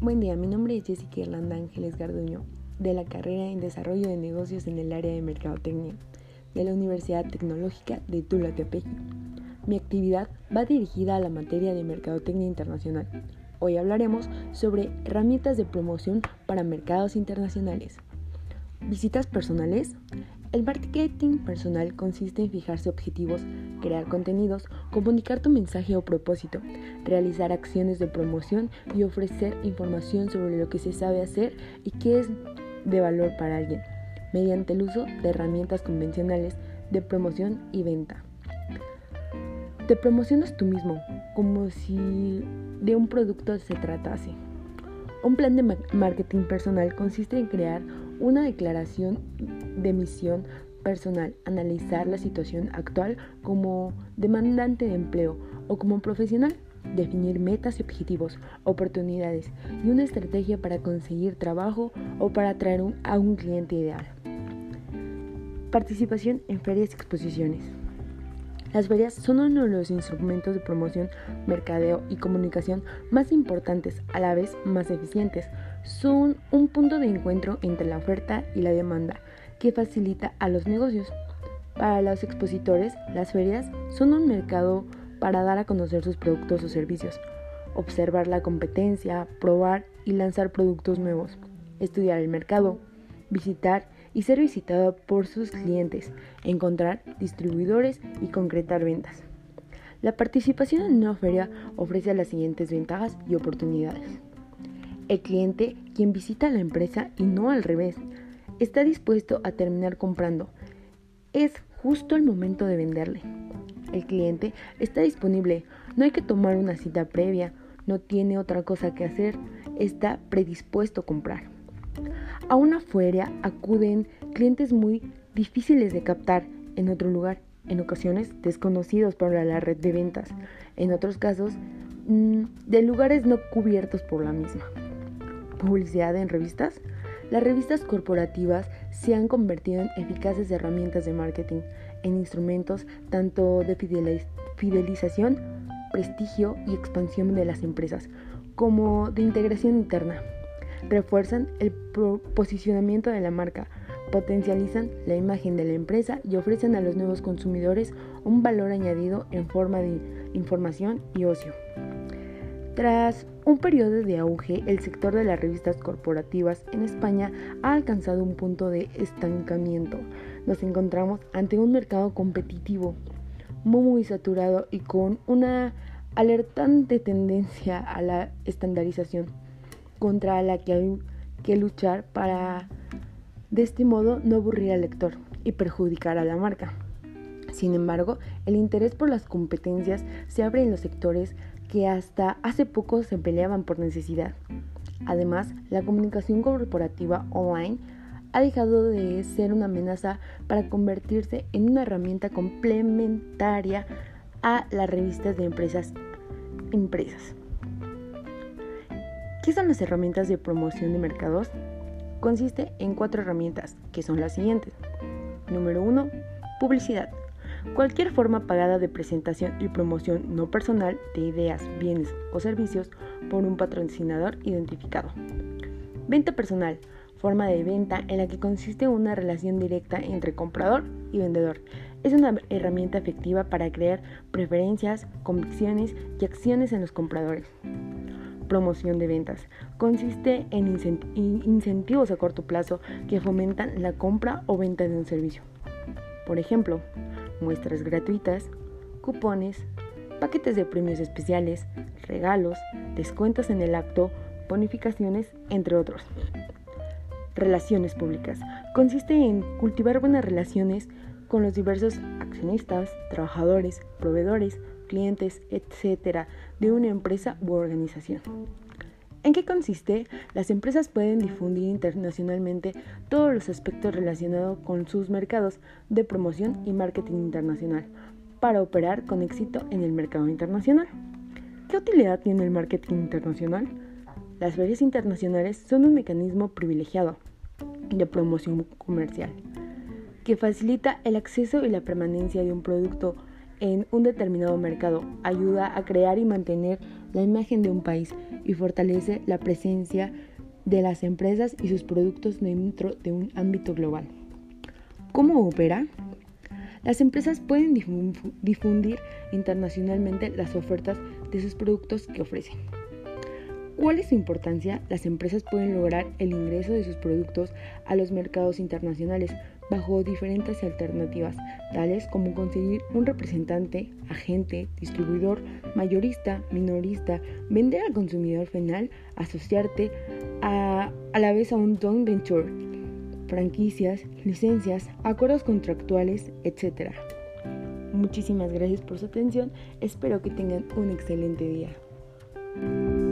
Buen día, mi nombre es Jessica Irlanda Ángeles Garduño, de la carrera en Desarrollo de Negocios en el área de Mercadotecnia, de la Universidad Tecnológica de Tula Tepeji. Mi actividad va dirigida a la materia de Mercadotecnia Internacional. Hoy hablaremos sobre herramientas de promoción para mercados internacionales. Visitas personales. El marketing personal consiste en fijarse objetivos, crear contenidos, comunicar tu mensaje o propósito, realizar acciones de promoción y ofrecer información sobre lo que se sabe hacer y qué es de valor para alguien, mediante el uso de herramientas convencionales de promoción y venta. Te promocionas tú mismo, como si de un producto se tratase. Un plan de marketing personal consiste en crear una declaración de misión personal, analizar la situación actual como demandante de empleo o como profesional, definir metas y objetivos, oportunidades y una estrategia para conseguir trabajo o para atraer a un cliente ideal. Participación en ferias y exposiciones. Las ferias son uno de los instrumentos de promoción, mercadeo y comunicación más importantes, a la vez más eficientes. Son un punto de encuentro entre la oferta y la demanda que facilita a los negocios. Para los expositores, las ferias son un mercado para dar a conocer sus productos o servicios, observar la competencia, probar y lanzar productos nuevos, estudiar el mercado, visitar y ser visitado por sus clientes, encontrar distribuidores y concretar ventas. La participación en una feria ofrece las siguientes ventajas y oportunidades. El cliente, quien visita la empresa y no al revés, está dispuesto a terminar comprando. Es justo el momento de venderle. El cliente está disponible, no hay que tomar una cita previa, no tiene otra cosa que hacer, está predispuesto a comprar. A una feria acuden clientes muy difíciles de captar en otro lugar, en ocasiones desconocidos para la red de ventas, en otros casos mm, de lugares no cubiertos por la misma. Publicidad en revistas. Las revistas corporativas se han convertido en eficaces herramientas de marketing, en instrumentos tanto de fidelización, prestigio y expansión de las empresas, como de integración interna refuerzan el posicionamiento de la marca, potencializan la imagen de la empresa y ofrecen a los nuevos consumidores un valor añadido en forma de información y ocio. Tras un periodo de auge, el sector de las revistas corporativas en España ha alcanzado un punto de estancamiento. Nos encontramos ante un mercado competitivo muy saturado y con una alertante tendencia a la estandarización contra la que hay que luchar para de este modo no aburrir al lector y perjudicar a la marca. Sin embargo, el interés por las competencias se abre en los sectores que hasta hace poco se peleaban por necesidad. Además, la comunicación corporativa online ha dejado de ser una amenaza para convertirse en una herramienta complementaria a las revistas de empresas. ¿Qué son las herramientas de promoción de mercados? Consiste en cuatro herramientas, que son las siguientes. Número 1. Publicidad. Cualquier forma pagada de presentación y promoción no personal de ideas, bienes o servicios por un patrocinador identificado. Venta personal. Forma de venta en la que consiste una relación directa entre comprador y vendedor. Es una herramienta efectiva para crear preferencias, convicciones y acciones en los compradores promoción de ventas. Consiste en incentivos a corto plazo que fomentan la compra o venta de un servicio. Por ejemplo, muestras gratuitas, cupones, paquetes de premios especiales, regalos, descuentos en el acto, bonificaciones, entre otros. Relaciones públicas. Consiste en cultivar buenas relaciones con los diversos accionistas, trabajadores, proveedores, clientes, etcétera, de una empresa u organización. ¿En qué consiste? Las empresas pueden difundir internacionalmente todos los aspectos relacionados con sus mercados de promoción y marketing internacional para operar con éxito en el mercado internacional. ¿Qué utilidad tiene el marketing internacional? Las ferias internacionales son un mecanismo privilegiado de promoción comercial que facilita el acceso y la permanencia de un producto en un determinado mercado, ayuda a crear y mantener la imagen de un país y fortalece la presencia de las empresas y sus productos dentro de un ámbito global. ¿Cómo opera? Las empresas pueden difundir internacionalmente las ofertas de sus productos que ofrecen. ¿Cuál es su importancia? Las empresas pueden lograr el ingreso de sus productos a los mercados internacionales bajo diferentes alternativas, tales como conseguir un representante, agente, distribuidor, mayorista, minorista, vender al consumidor final, asociarte a, a la vez a un joint venture, franquicias, licencias, acuerdos contractuales, etc. Muchísimas gracias por su atención, espero que tengan un excelente día.